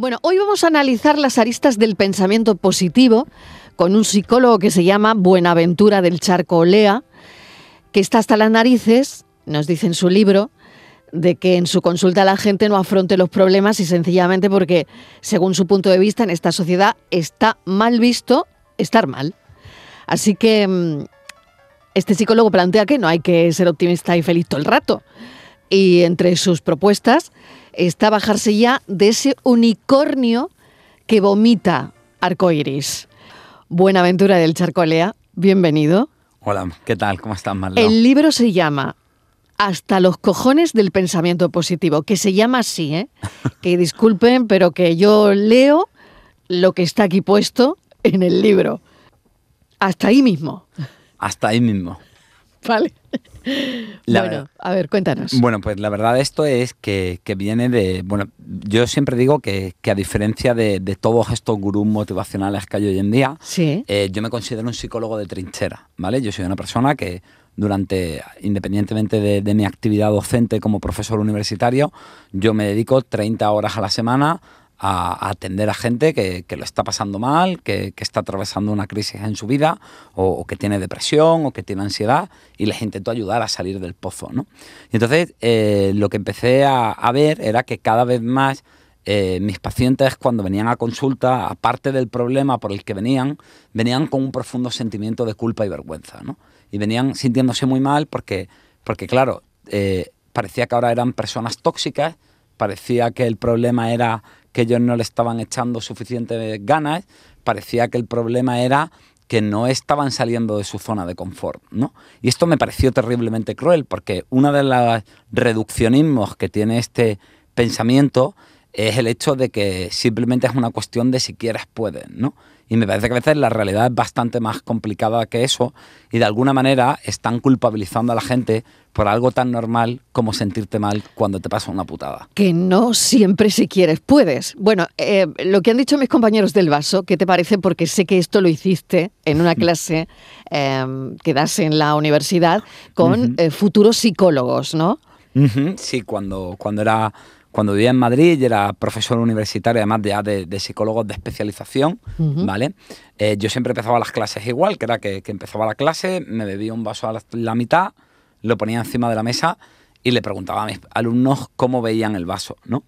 Bueno, hoy vamos a analizar las aristas del pensamiento positivo con un psicólogo que se llama Buenaventura del Charco Olea, que está hasta las narices, nos dice en su libro, de que en su consulta la gente no afronte los problemas y sencillamente porque, según su punto de vista, en esta sociedad está mal visto estar mal. Así que mm, este psicólogo plantea que no hay que ser optimista y feliz todo el rato. Y entre sus propuestas está bajarse ya de ese unicornio que vomita arcoiris. Buenaventura del Charcolea, bienvenido. Hola, ¿qué tal? ¿Cómo estás, Marlon? El libro se llama Hasta los cojones del pensamiento positivo, que se llama así, ¿eh? que disculpen, pero que yo leo lo que está aquí puesto en el libro. Hasta ahí mismo. Hasta ahí mismo. Vale. Bueno, a ver, cuéntanos. Bueno, pues la verdad esto es que, viene de... Bueno, yo siempre digo que, a diferencia de, todos estos gurús motivacionales que hay hoy en día, eh, yo me considero un psicólogo de trinchera, ¿vale? Yo soy una persona que durante, independientemente de, de mi actividad docente como profesor universitario, yo me dedico 30 horas a la semana a, atender a gente que, lo está pasando mal, que, está atravesando una crisis en su vida, o, que tiene depresión, o que tiene ansiedad, y les intento ayudar a salir del pozo. ¿no? Y entonces eh, lo que empecé a, ver era que cada vez más eh, mis pacientes cuando venían a consulta, aparte del problema por el que venían, venían con un profundo sentimiento de culpa y vergüenza. ¿no? Y venían sintiéndose muy mal porque, porque claro, eh, parecía que ahora eran personas tóxicas, parecía que el problema era que ellos no le estaban echando suficientes ganas, parecía que el problema era que no estaban saliendo de su zona de confort, ¿no? Y esto me pareció terriblemente cruel, porque uno de los reduccionismos que tiene este pensamiento es el hecho de que simplemente es una cuestión de si quieres puedes, ¿no? Y me parece que a veces la realidad es bastante más complicada que eso y de alguna manera están culpabilizando a la gente por algo tan normal como sentirte mal cuando te pasa una putada. Que no siempre si quieres puedes. Bueno, eh, lo que han dicho mis compañeros del vaso, ¿qué te parece? Porque sé que esto lo hiciste en una clase em, que das en la universidad con eh, futuros psicólogos, ¿no? Sí, cuando, cuando era cuando vivía en Madrid y era profesor universitario, además ya de, de psicólogos de especialización, ¿vale? Eh, yo siempre empezaba las clases igual, que era que, empezaba la clase, me bebía un vaso a la, mitad, lo ponía encima de la mesa y le preguntaba a mis alumnos cómo veían el vaso, ¿no?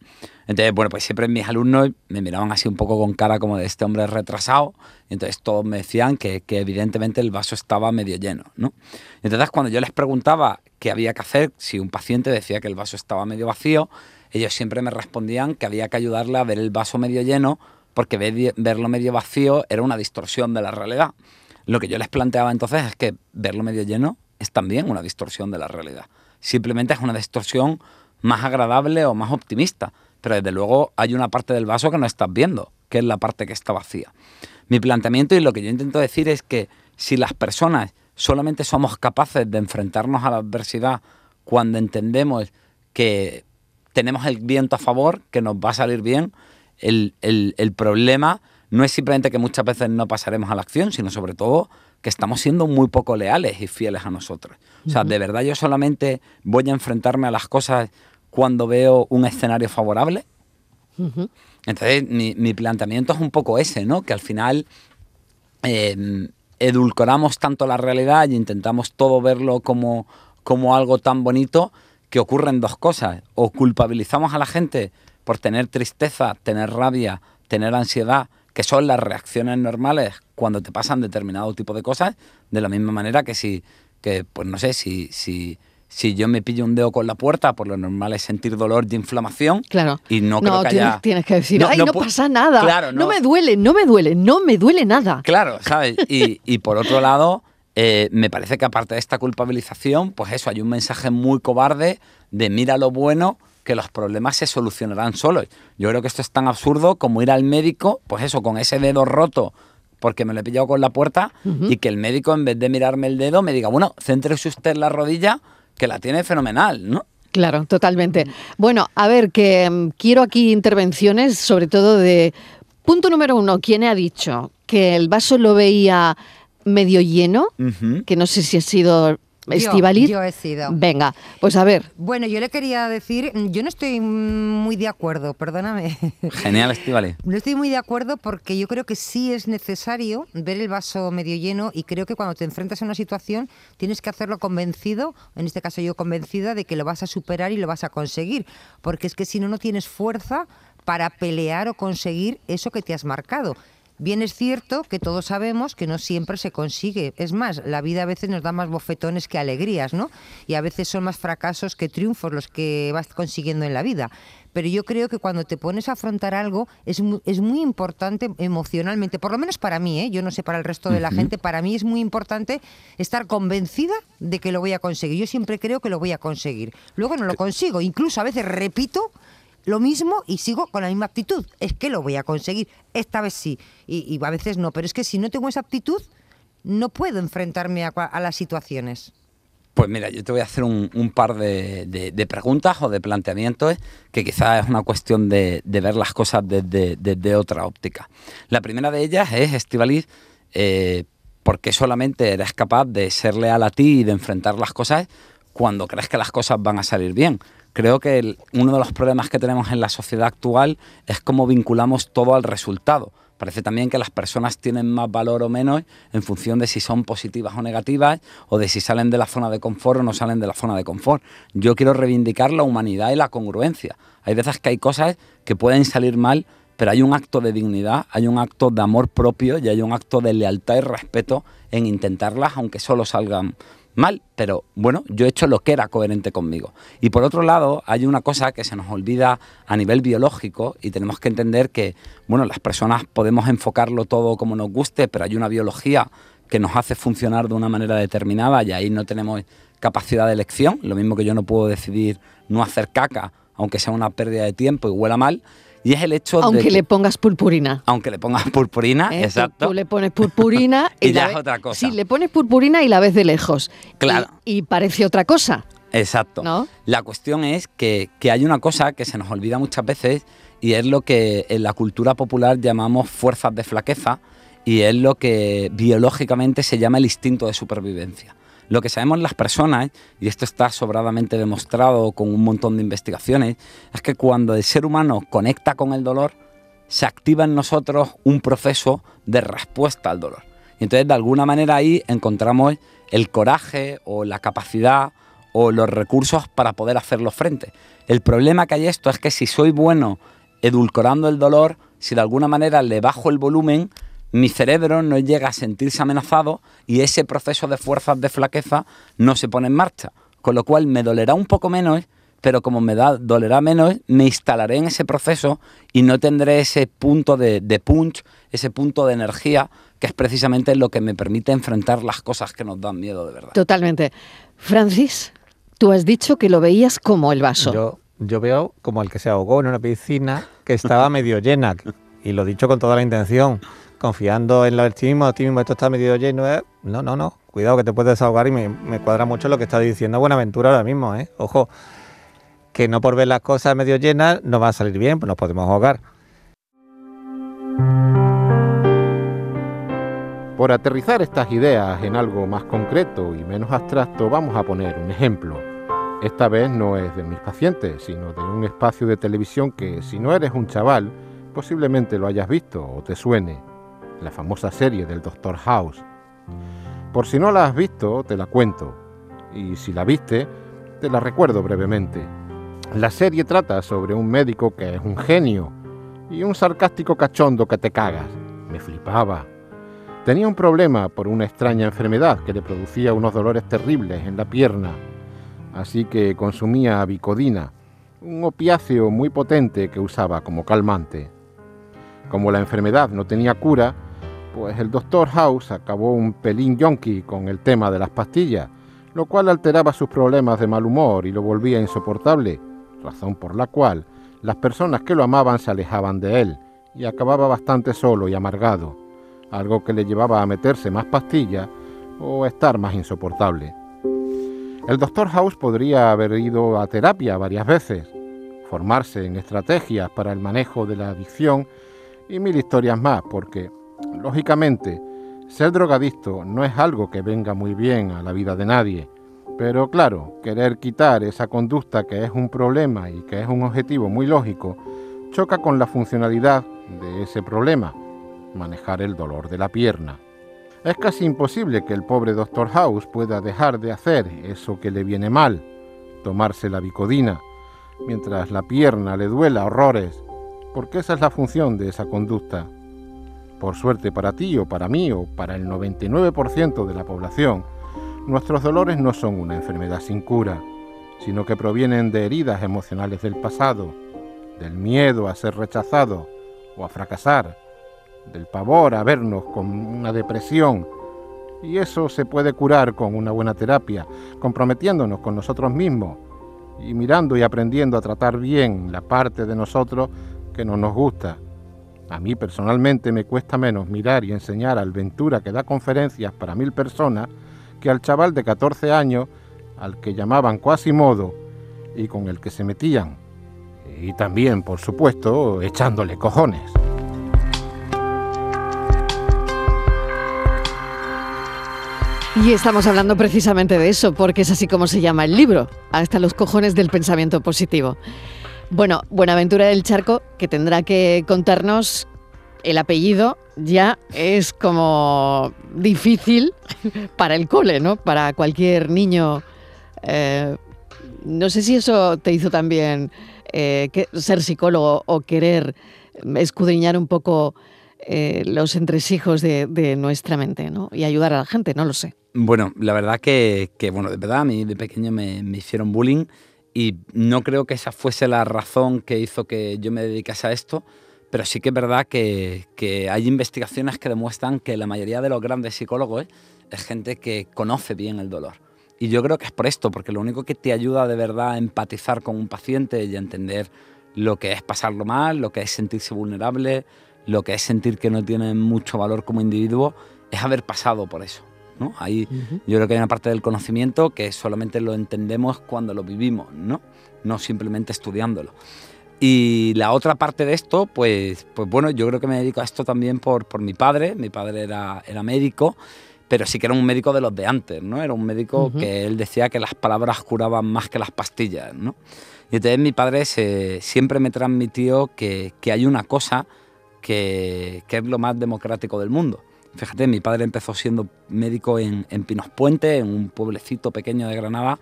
Entonces, bueno, pues siempre mis alumnos me miraban así un poco con cara como de este hombre retrasado, y entonces todos me decían que, que evidentemente el vaso estaba medio lleno, ¿no? Entonces, cuando yo les preguntaba qué había que hacer, si un paciente decía que el vaso estaba medio vacío, ellos siempre me respondían que había que ayudarle a ver el vaso medio lleno porque verlo medio vacío era una distorsión de la realidad. Lo que yo les planteaba entonces es que verlo medio lleno es también una distorsión de la realidad. Simplemente es una distorsión más agradable o más optimista, pero desde luego hay una parte del vaso que no estás viendo, que es la parte que está vacía. Mi planteamiento y lo que yo intento decir es que si las personas solamente somos capaces de enfrentarnos a la adversidad cuando entendemos que tenemos el viento a favor, que nos va a salir bien. El, problema no es simplemente que muchas veces no pasaremos a la acción, sino sobre todo que estamos siendo muy poco leales y fieles a nosotros. O sea, de verdad yo solamente voy a enfrentarme a las cosas cuando veo un escenario favorable. Entonces, mi, planteamiento es un poco ese, ¿no? Que al final em, edulcoramos tanto la realidad y intentamos todo verlo como, como algo tan bonito que ocurren dos cosas. O culpabilizamos a la gente por tener tristeza, tener rabia, tener ansiedad, que son las reacciones normales cuando te pasan determinado tipo de cosas, de la misma manera que si, que, pues no sé, si, si, si yo me pillo un dedo con la puerta, por lo normal es sentir dolor de inflamación. Claro. Y no, creo que tienes, haya... tienes que decir, ay, no, pasa nada. Claro, no, me duele, no me duele, no me duele nada. Claro, ¿sabes? Y, y por otro lado, eh, me parece que aparte de esta culpabilización, pues eso, hay un mensaje muy cobarde de mira lo bueno, que los problemas se solucionarán solos. Yo creo que esto es tan absurdo como ir al médico, pues eso, con ese dedo roto porque me lo he pillado con la puerta y que el médico en vez de mirarme el dedo me diga, bueno, céntrese usted en la rodilla, que la tiene fenomenal, ¿no? Claro, totalmente. Bueno, a ver, que mm, quiero aquí intervenciones, sobre todo de... Punto número uno, ¿quién ha dicho que el vaso lo veía medio lleno, que no sé si ha sido Estivaliz. Yo, he sido. Venga, pues a ver. Bueno, yo le quería decir, yo no estoy muy de acuerdo, perdóname. Genial, Estivaliz. No estoy muy de acuerdo porque yo creo que sí es necesario ver el vaso medio lleno y creo que cuando te enfrentas a una situación tienes que hacerlo convencido, en este caso yo convencida de que lo vas a superar y lo vas a conseguir, porque es que si no, no tienes fuerza para pelear o conseguir eso que te has marcado. Bien es cierto que todos sabemos que no siempre se consigue. Es más, la vida a veces nos da más bofetones que alegrías, ¿no? Y a veces son más fracasos que triunfos los que vas consiguiendo en la vida. Pero yo creo que cuando te pones a afrontar algo es muy, es muy importante emocionalmente, por lo menos para mí, ¿eh? yo no sé para el resto de la gente, para mí es muy importante estar convencida de que lo voy a conseguir. Yo siempre creo que lo voy a conseguir. Luego no lo consigo, incluso a veces repito lo mismo y sigo con la misma actitud. Es que lo voy a conseguir. Esta vez sí. Y, a veces no. Pero es que si no tengo esa actitud, no puedo enfrentarme a, las situaciones. Pues mira, yo te voy a hacer un, par de, preguntas o de planteamientos que quizás es una cuestión de, ver las cosas desde, otra óptica. La primera de ellas es, Estivaliz, eh, ¿por qué solamente eres capaz de ser leal a ti y de enfrentar las cosas cuando crees que las cosas van a salir bien? Creo que uno de los problemas que tenemos en la sociedad actual es cómo vinculamos todo al resultado. Parece también que las personas tienen más valor o menos en función de si son positivas o negativas o de si salen de la zona de confort o no salen de la zona de confort. Yo quiero reivindicar la humanidad y la congruencia. Hay veces que hay cosas que pueden salir mal, pero hay un acto de dignidad, hay un acto de amor propio y hay un acto de lealtad y respeto en intentarlas, aunque solo salgan mal, pero bueno, yo he hecho lo que era coherente conmigo. Y por otro lado, hay una cosa que se nos olvida a nivel biológico y tenemos que entender que, bueno, las personas podemos enfocarlo todo como nos guste, pero hay una biología que nos hace funcionar de una manera determinada y ahí no tenemos capacidad de elección, lo mismo que yo no puedo decidir no hacer caca, aunque sea una pérdida de tiempo y huela mal, y es el hecho aunque de. le pongas purpurina. Aunque le pongas purpurina, ¿Eh? exacto. Tú, le pones purpurina. y, ya es otra cosa. Sí, le pones purpurina y la ves de lejos. Claro. Y, parece otra cosa. Exacto. La cuestión es que, que hay una cosa que se nos olvida muchas veces y es lo que en la cultura popular llamamos fuerzas de flaqueza y es lo que biológicamente se llama el instinto de supervivencia. Lo que sabemos las personas, y esto está sobradamente demostrado con un montón de investigaciones, es que cuando el ser humano conecta con el dolor, se activa en nosotros un proceso de respuesta al dolor. Y entonces de alguna manera ahí encontramos el coraje o la capacidad o los recursos para poder hacerlo frente. El problema que hay esto es que si soy bueno edulcorando el dolor, si de alguna manera le bajo el volumen, mi cerebro no llega a sentirse amenazado y ese proceso de fuerzas de flaqueza no se pone en marcha. Con lo cual me dolerá un poco menos, pero como me da, dolerá menos, me instalaré en ese proceso y no tendré ese punto de, de punch, ese punto de energía, que es precisamente lo que me permite enfrentar las cosas que nos dan miedo de verdad. Totalmente. Francis, tú has dicho que lo veías como el vaso. Yo, yo veo como el que se ahogó en una piscina que estaba medio llena, y lo dicho con toda la intención confiando en el optimismo, optimismo, esto está medio lleno. ¿eh? No, no, no. Cuidado que te puedes desahogar y me, cuadra mucho lo que está diciendo Buenaventura ahora mismo. ¿eh? Ojo, que no por ver las cosas medio llenas no va a salir bien, pues nos podemos ahogar. Por aterrizar estas ideas en algo más concreto y menos abstracto, vamos a poner un ejemplo. Esta vez no es de mis pacientes, sino de un espacio de televisión que, si no eres un chaval, posiblemente lo hayas visto o te suene la famosa serie del Doctor House. Por si no la has visto, te la cuento, y si la viste, te la recuerdo brevemente. La serie trata sobre un médico que es un genio y un sarcástico cachondo que te cagas. Me flipaba. Tenía un problema por una extraña enfermedad que le producía unos dolores terribles en la pierna, así que consumía bicodina, un opiáceo muy potente que usaba como calmante. Como la enfermedad no tenía cura, pues el doctor House acabó un pelín yonki con el tema de las pastillas, lo cual alteraba sus problemas de mal humor y lo volvía insoportable, razón por la cual las personas que lo amaban se alejaban de él y acababa bastante solo y amargado, algo que le llevaba a meterse más pastillas o estar más insoportable. El doctor House podría haber ido a terapia varias veces, formarse en estrategias para el manejo de la adicción y mil historias más, porque Lógicamente, ser drogadicto no es algo que venga muy bien a la vida de nadie, Pero claro, querer quitar esa conducta que es un problema y que es un objetivo muy lógico, choca con la funcionalidad de ese problema, manejar el dolor de la pierna. Es casi imposible que el pobre Dr. House pueda dejar de hacer eso que le viene mal, tomarse la bicodina, mientras la pierna le duela horrores, porque esa es la función de esa conducta. Por suerte para ti o para mí o para el 99% de la población, nuestros dolores no son una enfermedad sin cura, sino que provienen de heridas emocionales del pasado, del miedo a ser rechazado o a fracasar, del pavor a vernos con una depresión. Y eso se puede curar con una buena terapia, comprometiéndonos con nosotros mismos y mirando y aprendiendo a tratar bien la parte de nosotros que no nos gusta. A mí personalmente me cuesta menos mirar y enseñar al Ventura que da conferencias para mil personas que al chaval de 14 años al que llamaban Quasimodo y con el que se metían. Y también, por supuesto, echándole cojones. Y estamos hablando precisamente de eso, porque es así como se llama el libro, hasta los cojones del pensamiento positivo. Bueno, Buenaventura del Charco, que tendrá que contarnos el apellido, ya es como difícil para el cole, ¿no? Para cualquier niño. Eh, no sé si eso te hizo también eh, ser psicólogo o querer escudriñar un poco eh, los entresijos de, de, nuestra mente, ¿no? Y ayudar a la gente, no lo sé. Bueno, la verdad que, bueno, de verdad, a mí de pequeño me, hicieron bullying y no creo que esa fuese la razón que hizo que yo me dedicase a esto, pero sí que es verdad que, hay investigaciones que demuestran que la mayoría de los grandes psicólogos es gente que conoce bien el dolor. Y yo creo que es por esto, porque lo único que te ayuda de verdad a empatizar con un paciente y a entender lo que es pasarlo mal, lo que es sentirse vulnerable, lo que es sentir que no tiene mucho valor como individuo, es haber pasado por eso. Ahí yo creo que hay una parte del conocimiento que solamente lo entendemos cuando lo vivimos, ¿no? No simplemente estudiándolo. Y la otra parte de esto, pues, pues bueno, yo creo que me dedico a esto también por, por mi padre. Mi padre era, era médico, pero sí que era un médico de los de antes, ¿no? Era un médico que él decía que las palabras curaban más que las pastillas, ¿no? Y entonces mi padre siempre me transmitió que, que hay una cosa que, que es lo más democrático del mundo Fíjate, mi padre empezó siendo médico en, Pinos Puente, en un pueblecito pequeño de Granada,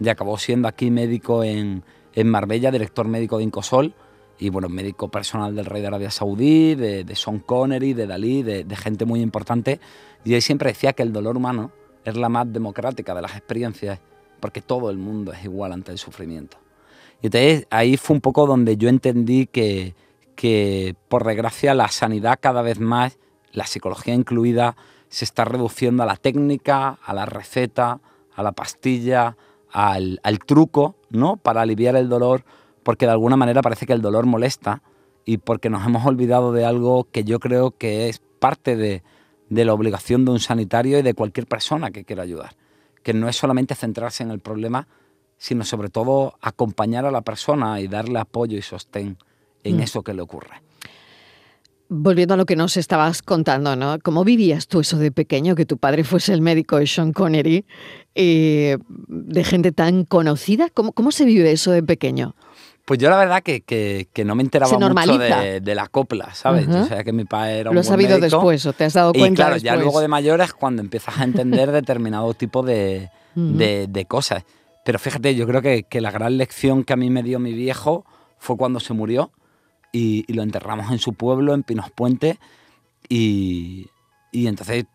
y acabó siendo aquí médico en, Marbella, director médico de Incosol, y bueno, médico personal del rey de Arabia Saudí, de, de Sean Connery, de Dalí, de, gente muy importante. Y él siempre decía que el dolor humano es la más democrática de las experiencias, porque todo el mundo es igual ante el sufrimiento. Y entonces ahí fue un poco donde yo entendí que, que por desgracia, la sanidad cada vez más la psicología incluida se está reduciendo a la técnica, a la receta, a la pastilla, al, truco, ¿no? Para aliviar el dolor, porque de alguna manera parece que el dolor molesta y porque nos hemos olvidado de algo que yo creo que es parte de, de la obligación de un sanitario y de cualquier persona que quiera ayudar, que no es solamente centrarse en el problema, sino sobre todo acompañar a la persona y darle apoyo y sostén en mm. eso que le ocurre. Volviendo a lo que nos estabas contando, ¿no? ¿Cómo vivías tú eso de pequeño, que tu padre fuese el médico de Sean Connery, eh, de gente tan conocida? ¿Cómo, ¿Cómo se vive eso de pequeño? Pues yo la verdad que, que, no me enteraba mucho de, la copla, ¿sabes? O sea, que mi padre era un Lo has sabido después, o te has dado cuenta Y claro, ya luego de mayor es cuando empiezas a entender determinado tipo de, de, cosas. Pero fíjate, yo creo que, que la gran lección que a mí me dio mi viejo fue cuando se murió, y, lo enterramos en su pueblo, en Pinos Puente, y, y entonces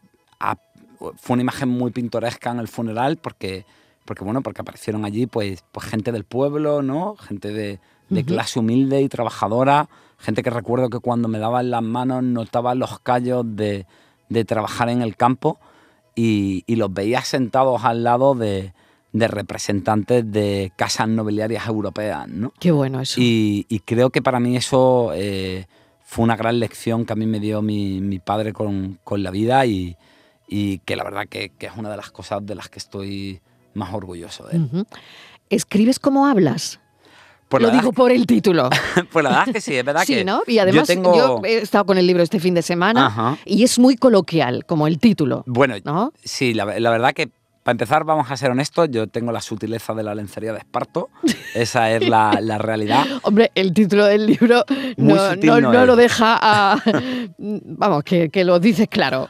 fue una imagen muy pintoresca en el funeral porque, porque, bueno, porque aparecieron allí pues, pues gente del pueblo, ¿no? gente de, de clase humilde y trabajadora, gente que recuerdo que cuando me daban las manos notaba los callos de, de trabajar en el campo y, y los veía sentados al lado de, de representantes de casas nobiliarias europeas, ¿no? Qué bueno eso. Y, creo que para mí eso eh, fue una gran lección que a mí me dio mi, padre con, la vida y, que la verdad que, es una de las cosas de las que estoy más orgulloso de él. ¿Escribes como hablas? Pues Lo digo por el título. pues la verdad es que sí, es verdad sí, que. ¿no? Y además, yo, he estado con el libro este fin de semana y es muy coloquial, como el título. Bueno, ¿no? sí, la, la verdad que para empezar, vamos a ser honestos, yo tengo la sutileza de la lencería de esparto, esa es la, la realidad. Hombre, el título del libro no, sutil no- no no es. lo deja a... Vamos, que, que lo dices claro.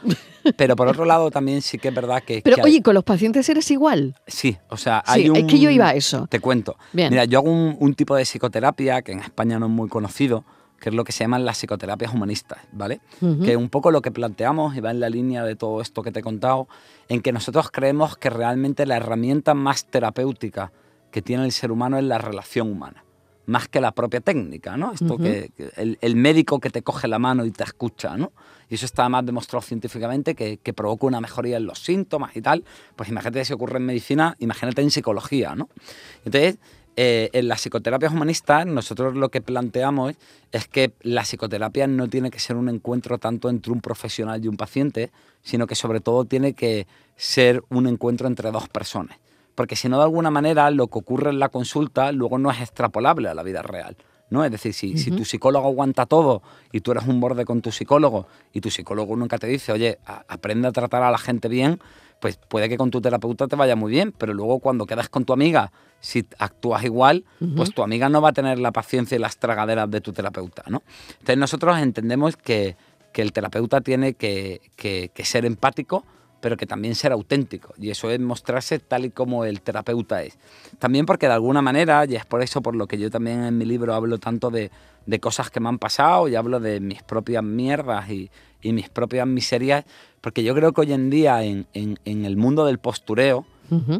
Pero por otro lado, también sí que es verdad que... Pero que hay- oye, con los pacientes eres igual. Sí, o sea, Sí, hay un... es que yo iba a eso. Te cuento. Bien. Mira, yo hago un, un tipo de psicoterapia que en España no es muy conocido, que es lo que se llaman las psicoterapias humanistas, ¿vale? Ujú. Que un poco lo que planteamos y va en la línea de todo esto que te he contado, en que nosotros creemos que realmente la herramienta más terapéutica que tiene el ser humano es la relación humana, más que la propia técnica, ¿no? Esto Ujú. que, que el, el médico que te coge la mano y te escucha, ¿no? Y eso está más demostrado científicamente que, que provoca una mejoría en los síntomas y tal. Pues imagínate si ocurre en medicina, imagínate en psicología, ¿no? Entonces, eh, en las psicoterapias humanistas, nosotros lo que planteamos es, que la psicoterapia no tiene que ser un encuentro tanto entre un profesional y un paciente, sino que sobre todo tiene que ser un encuentro entre dos personas. Porque si no, de alguna manera, lo que ocurre en la consulta luego no es extrapolable a la vida real. ¿no? Es decir, si, si tu psicólogo aguanta todo y tú eres un borde con tu psicólogo y tu psicólogo nunca te dice, oye, a- aprende a tratar a la gente bien, pues puede que con tu terapeuta te vaya muy bien, pero luego cuando quedas con tu amiga, si actúas igual, pues tu amiga no va a tener la paciencia y las tragaderas de tu terapeuta, ¿no? Entonces nosotros entendemos que, que el terapeuta tiene que, que- que ser empático, pero que también ser auténtico. Y eso es mostrarse tal y como el terapeuta es. También porque de alguna manera, y es por eso por lo que yo también en mi libro hablo tanto de, de cosas que me han pasado y hablo de mis propias mierdas y, y mis propias miserias, porque yo creo que hoy en día en, en- en el mundo del postureo.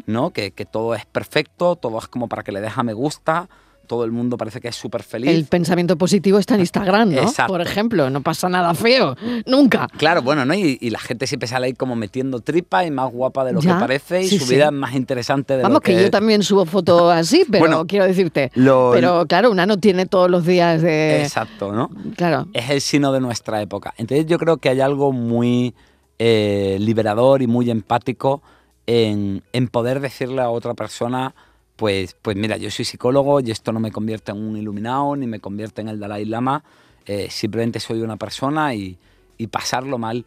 ¿no? Que, que todo es perfecto, todo es como para que le deja me gusta, todo el mundo parece que es súper feliz. El pensamiento positivo está en Instagram, ¿no? Exacto. Por ejemplo, no pasa nada feo, nunca. Claro, bueno, ¿no? Y, y la gente siempre sale ahí como metiendo tripa y más guapa de lo Ya, que parece y sí, su vida es más interesante de Vamos, lo que, que, yo también subo fotos así, pero Bueno, quiero decirte. lo- pero claro, una no tiene todos los días de. Exacto, ¿no? Claro. Es el sino de nuestra época. Entonces yo creo que hay algo muy eh, liberador y muy empático en, en poder decirle a otra persona, pues, pues mira, yo soy psicólogo y esto no me convierte en un iluminado ni me convierte en el Dalai Lama, eh, simplemente soy una persona y, y pasarlo mal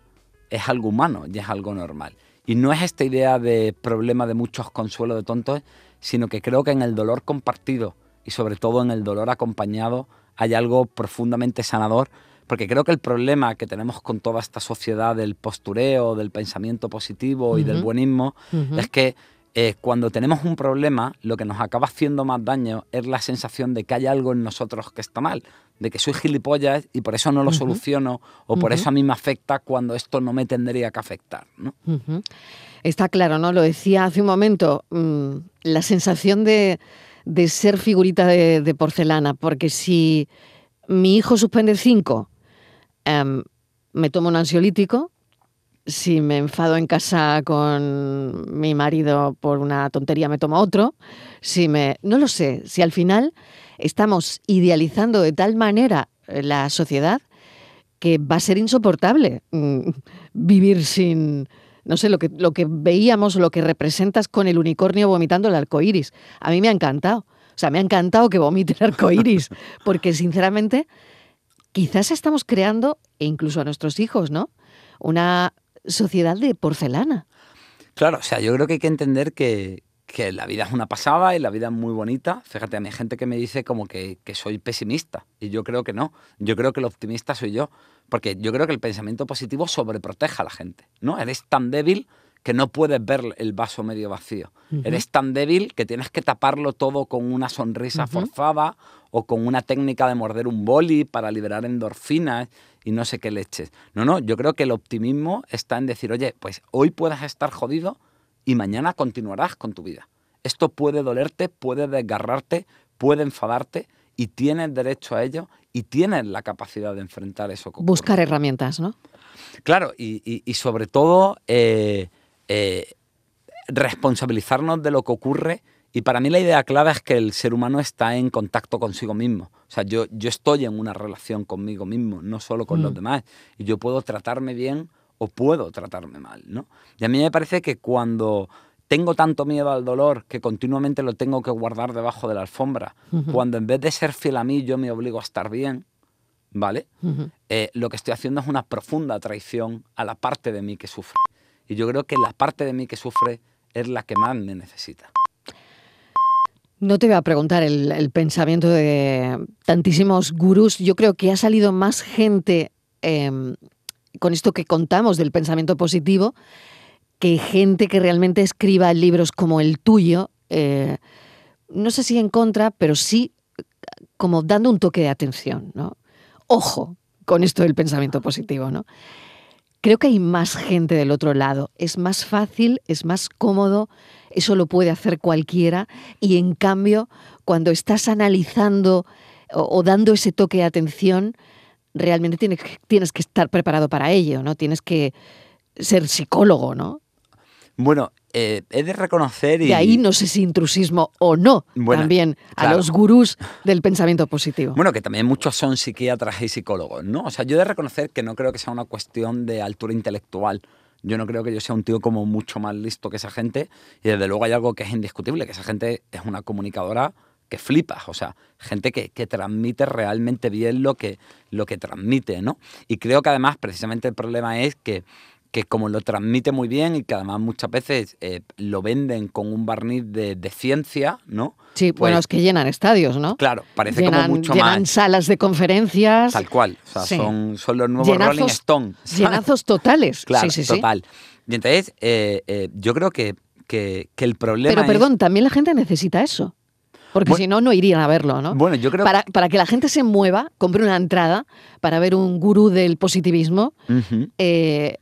es algo humano y es algo normal. Y no es esta idea de problema de muchos consuelos de tontos, sino que creo que en el dolor compartido y sobre todo en el dolor acompañado hay algo profundamente sanador, porque creo que el problema que tenemos con toda esta sociedad del postureo, del pensamiento positivo y del buenismo, es que eh, cuando tenemos un problema, lo que nos acaba haciendo más daño es la sensación de que hay algo en nosotros que está mal, de que soy gilipollas y por eso no lo soluciono, o por eso a mí me afecta cuando esto no me tendría que afectar. ¿no? Está claro, ¿no? Lo decía hace un momento, mm, la sensación de, de ser figurita de, de porcelana, porque si mi hijo suspende cinco, em, me tomo un ansiolítico, si me enfado en casa con mi marido por una tontería me tomo otro, si me... No lo sé, si al final estamos idealizando de tal manera eh, la sociedad que va a ser insoportable mm, vivir sin, no sé, lo que, lo que veíamos, lo que representas con el unicornio vomitando el arco iris. A mí me ha encantado. O sea, me ha encantado que vomite el arco iris, porque sinceramente, quizás estamos creando, e incluso a nuestros hijos, ¿no? Una sociedad de porcelana. Claro, o sea, yo creo que hay que entender que, que la vida es una pasada y la vida es muy bonita. Fíjate, a mí hay gente que me dice como que, que soy pesimista y yo creo que no. Yo creo que el optimista soy yo, porque yo creo que el pensamiento positivo sobreproteja a la gente, ¿no? Eres tan débil que no puedes ver el vaso medio vacío. Eres tan débil que tienes que taparlo todo con una sonrisa forzada o con una técnica de morder un boli para liberar endorfinas y no sé qué leches. No, no, yo creo que el optimismo está en decir, oye, pues hoy puedes estar jodido y mañana continuarás con tu vida. Esto puede dolerte, puede desgarrarte, puede enfadarte y tienes derecho a ello y tienes la capacidad de enfrentar eso. ocurre. Buscar herramientas, ¿no? Claro, y, y- y sobre todo eh, eh, responsabilizarnos de lo que ocurre. Y para mí la idea clave es que el ser humano está en contacto consigo mismo. O sea, yo, yo estoy en una relación conmigo mismo, no solo con los Mm. demás. Y yo puedo tratarme bien o puedo tratarme mal, ¿no? Y a mí me parece que cuando tengo tanto miedo al dolor que continuamente lo tengo que guardar debajo de la alfombra, cuando en vez de ser fiel a mí yo me obligo a estar bien, ¿vale? Eh, lo que estoy haciendo es una profunda traición a la parte de mí que sufre. Y yo creo que la parte de mí que sufre es la que más me necesita. No te voy a preguntar el, pensamiento de tantísimos gurús. Yo creo que ha salido más gente em, con esto que contamos del pensamiento positivo que gente que realmente escriba libros como el tuyo. eh, no sé si en contra, pero sí como dando un toque de atención, ¿no? Ojo con esto del pensamiento positivo, ¿no? Creo que hay más gente del otro lado. Es más fácil, es más cómodo, eso lo puede hacer cualquiera. Y en cambio, cuando estás analizando o, dando ese toque de atención, realmente tienes, tienes que estar preparado para ello, ¿no? Tienes que ser psicólogo, ¿no? Bueno, eh, he de reconocer y... De ahí no sé si intrusismo o no, Bueno, también a claro. los gurús del pensamiento positivo. Bueno, que también muchos son psiquiatras y psicólogos, ¿no? O sea, yo he de reconocer que no creo que sea una cuestión de altura intelectual. Yo no creo que yo sea un tío como mucho más listo que esa gente. Y desde luego hay algo que es indiscutible, que esa gente es una comunicadora que flipas. O sea, gente que, que transmite realmente bien lo que, lo que transmite, ¿no? Y creo que además precisamente el problema es que que como lo transmite muy bien y que además muchas veces eh, lo venden con un barniz de, de ciencia, ¿no? sí, pues- bueno, es que llenan estadios, ¿no? Claro, parece llenan, como mucho llenan más... salas de conferencias. Tal cual. O sea, Sí. son, son los nuevos Llenazos- Rolling Stones. ¿sabes? Llenazos totales. Claro, sí, sí, sí. total. Y entonces, eh, eh, yo creo que, que, que el problema Pero es- perdón, también la gente necesita eso. Porque Bueno- si no, no irían a verlo, ¿no? Bueno, yo creo para, para que la gente se mueva, compre una entrada para ver un gurú del positivismo, eh,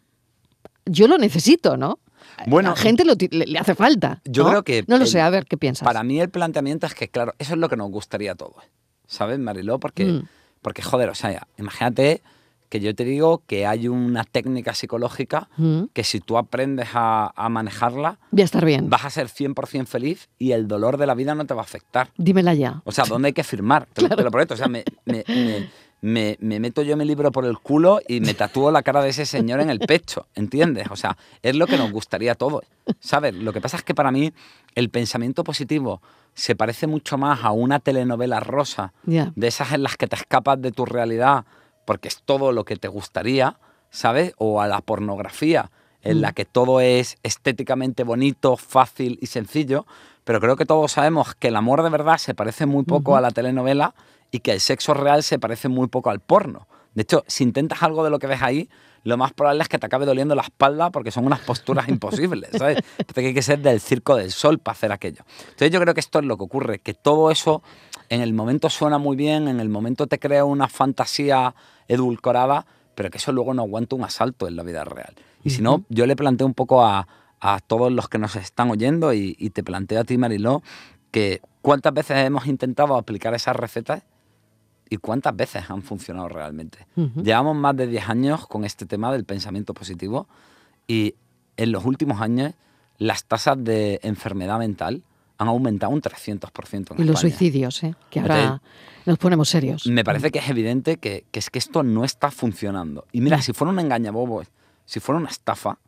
yo lo necesito, ¿no? Bueno, la gente lo le, le hace falta. yo ¿no? creo que No lo el- sé, a ver qué piensas. Para mí el planteamiento es que, claro, eso es lo que nos gustaría a todos. ¿Sabes, Mariló? Porque, Mm. porque joder, o sea, imagínate que yo te digo que hay una técnica psicológica Mm, que si tú aprendes a, a manejarla, Voy a estar bien. vas a ser 100% feliz y el dolor de la vida no te va a afectar. Dímela ya. O sea, ¿dónde hay que firmar? Te, lo- te lo prometo. O sea, me, me- me- me- me meto yo mi libro por el culo y me tatúo la cara de ese señor en el pecho, ¿entiendes? O sea, es lo que nos gustaría a todos, ¿sabes? Lo que pasa es que para mí el pensamiento positivo se parece mucho más a una telenovela rosa, de esas en las que te escapas de tu realidad porque es todo lo que te gustaría, ¿sabes? O a la pornografía, en la que todo es estéticamente bonito, fácil y sencillo, pero creo que todos sabemos que el amor de verdad se parece muy poco a la telenovela y que el sexo real se parece muy poco al porno. De hecho, si intentas algo de lo que ves ahí, lo más probable es que te acabe doliendo la espalda porque son unas posturas imposibles, ¿sabes? Hay que ser del circo del sol para hacer aquello. Entonces yo creo que esto es lo que ocurre, que todo eso en el momento suena muy bien, en el momento te crea una fantasía edulcorada, pero que eso luego no aguanta un asalto en la vida real. Y si no, yo le planteo un poco a, a todos los que nos están oyendo y, y te planteo a ti, Mariló, que cuántas veces hemos intentado aplicar esas recetas y cuántas veces han funcionado realmente. Llevamos más de 10 años con este tema del pensamiento positivo y en los últimos años las tasas de enfermedad mental han aumentado un 300% en Y los suicidios, ¿eh? que ahora Entonces, nos ponemos serios. Me parece que es evidente que, que es que esto no está funcionando. Y mira, si fuera un engañabobos, si fuera una estafa,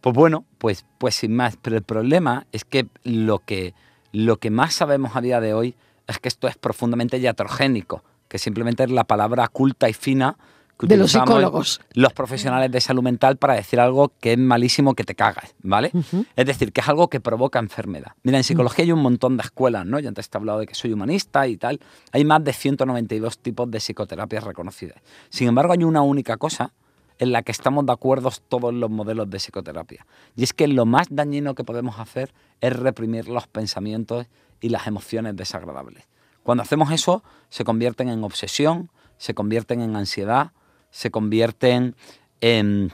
pues bueno, pues, pues sin más. Pero el problema es que lo que, lo que más sabemos a día de hoy es que esto es profundamente iatrogénico, que simplemente es la palabra culta y fina que De los psicólogos. los profesionales de salud mental para decir algo que es malísimo que te cagas, ¿vale? Es decir, que es algo que provoca enfermedad. Mira, en psicología hay un montón de escuelas, ¿no? Yo antes te he hablado de que soy humanista y tal. Hay más de 192 tipos de psicoterapias reconocidas. Sin embargo, hay una única cosa en la que estamos de acuerdo todos los modelos de psicoterapia. Y es que lo más dañino que podemos hacer es reprimir los pensamientos y las emociones desagradables. Cuando hacemos eso, se convierten en obsesión, se convierten en ansiedad, se convierten en,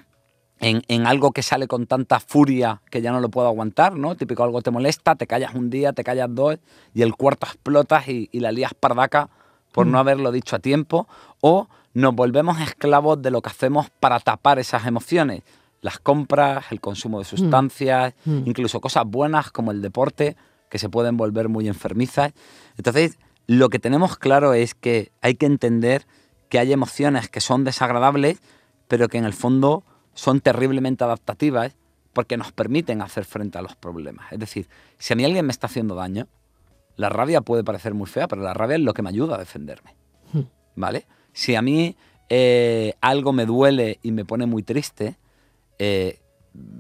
en, en algo que sale con tanta furia que ya no lo puedo aguantar, ¿no? Típico algo te molesta, te callas un día, te callas dos y el cuarto explotas y, y la lías pardaca por no haberlo dicho a tiempo, o nos volvemos esclavos de lo que hacemos para tapar esas emociones. Las compras, el consumo de sustancias, Mm. incluso cosas buenas como el deporte, que se pueden volver muy enfermizas. Entonces, lo que tenemos claro es que hay que entender que hay emociones que son desagradables, pero que en el fondo son terriblemente adaptativas porque nos permiten hacer frente a los problemas. Es decir, si a mí alguien me está haciendo daño, la rabia puede parecer muy fea, pero la rabia es lo que me ayuda a defenderme. ¿Vale? Si a mí eh, algo me duele y me pone muy triste, eh,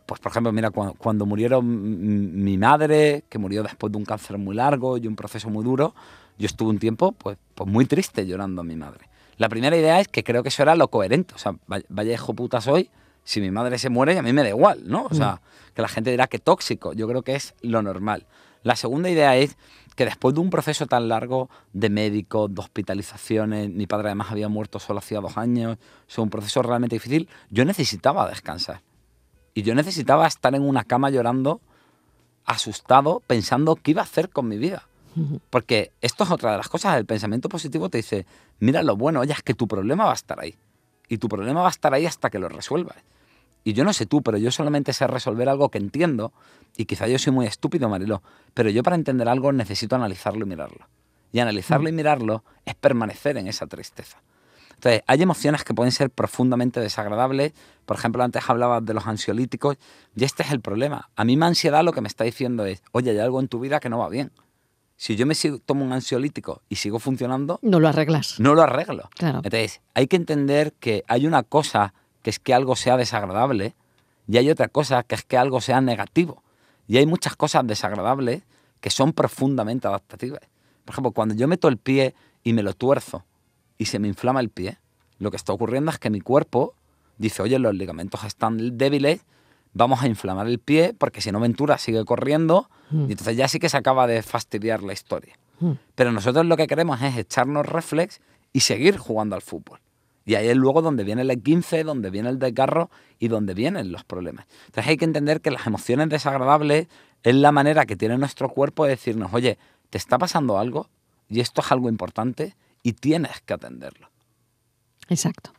pues por ejemplo, mira, cuando, murieron mi madre, que murió después de un cáncer muy largo y un proceso muy duro, yo estuve un tiempo pues, pues muy triste llorando a mi madre. La primera idea es que creo que eso era lo coherente. O sea, vaya hijo puta soy, si mi madre se muere, a mí me da igual, ¿no? O sea, mm. que la gente dirá que tóxico. Yo creo que es lo normal. La segunda idea es que después de un proceso tan largo de médicos, de hospitalizaciones, mi padre además había muerto solo hacía dos años, o sea, un proceso realmente difícil, yo necesitaba descansar. Y yo necesitaba estar en una cama llorando, asustado, pensando qué iba a hacer con mi vida. Porque esto es otra de las cosas, el pensamiento positivo te dice, mira lo bueno, oye, es que tu problema va a estar ahí. Y tu problema va a estar ahí hasta que lo resuelvas. Y yo no sé tú, pero yo solamente sé resolver algo que entiendo, y quizá yo soy muy estúpido, Marilo, pero yo para entender algo necesito analizarlo y mirarlo. Y analizarlo y mirarlo es permanecer en esa tristeza. Entonces, hay emociones que pueden ser profundamente desagradables. Por ejemplo, antes hablabas de los ansiolíticos, y este es el problema. A mí mi ansiedad lo que me está diciendo es, oye, hay algo en tu vida que no va bien. Si yo me tomo un ansiolítico y sigo funcionando... No lo arreglas. No lo arreglo. Entonces, hay que entender que hay una cosa que es que algo sea desagradable y hay otra cosa que es que algo sea negativo. Y hay muchas cosas desagradables que son profundamente adaptativas. Por ejemplo, cuando yo meto el pie y me lo tuerzo y se me inflama el pie, lo que está ocurriendo es que mi cuerpo dice, oye, los ligamentos están débiles, vamos a inflamar el pie porque si no Ventura sigue corriendo mm. y entonces ya sí que se acaba de fastidiar la historia. Mm. Pero nosotros lo que queremos es echarnos reflex y seguir jugando al fútbol. Y ahí es luego donde viene el 15 donde viene el desgarro y donde vienen los problemas. Entonces hay que entender que las emociones desagradables es la manera que tiene nuestro cuerpo de decirnos, oye, te está pasando algo y esto es algo importante y tienes que atenderlo. Exacto.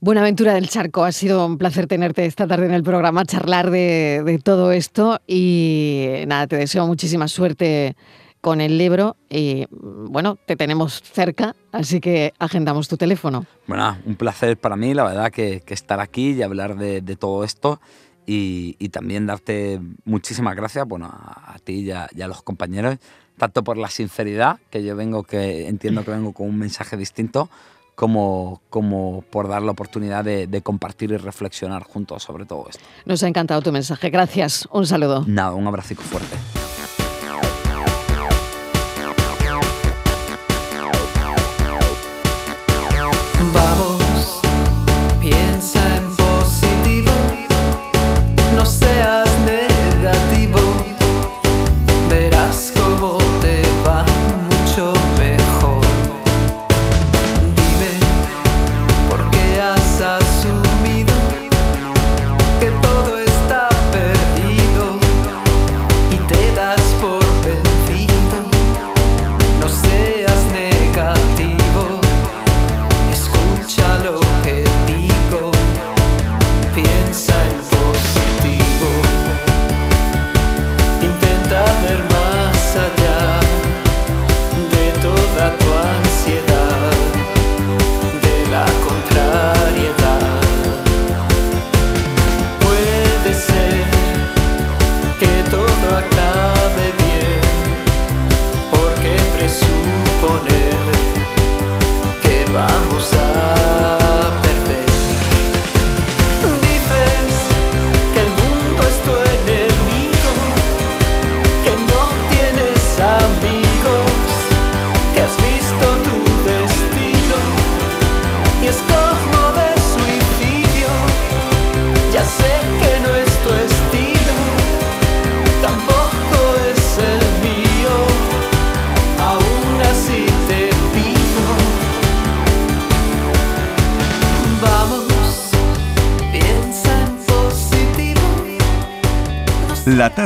Buenaventura del Charco, ha sido un placer tenerte esta tarde en el programa, charlar de, de todo esto y nada, te deseo muchísima suerte con el libro y bueno, te tenemos cerca, así que agendamos tu teléfono. Bueno, un placer para mí, la verdad, que, estar aquí y hablar de, todo esto y, también darte muchísimas gracias bueno, a, ti y a, los compañeros, tanto por la sinceridad, que yo vengo, que entiendo que vengo con un mensaje distinto, como, como por dar la oportunidad de, de, compartir y reflexionar juntos sobre todo esto. Nos ha encantado tu mensaje. Gracias. Un saludo. Nada, un abrazo fuerte.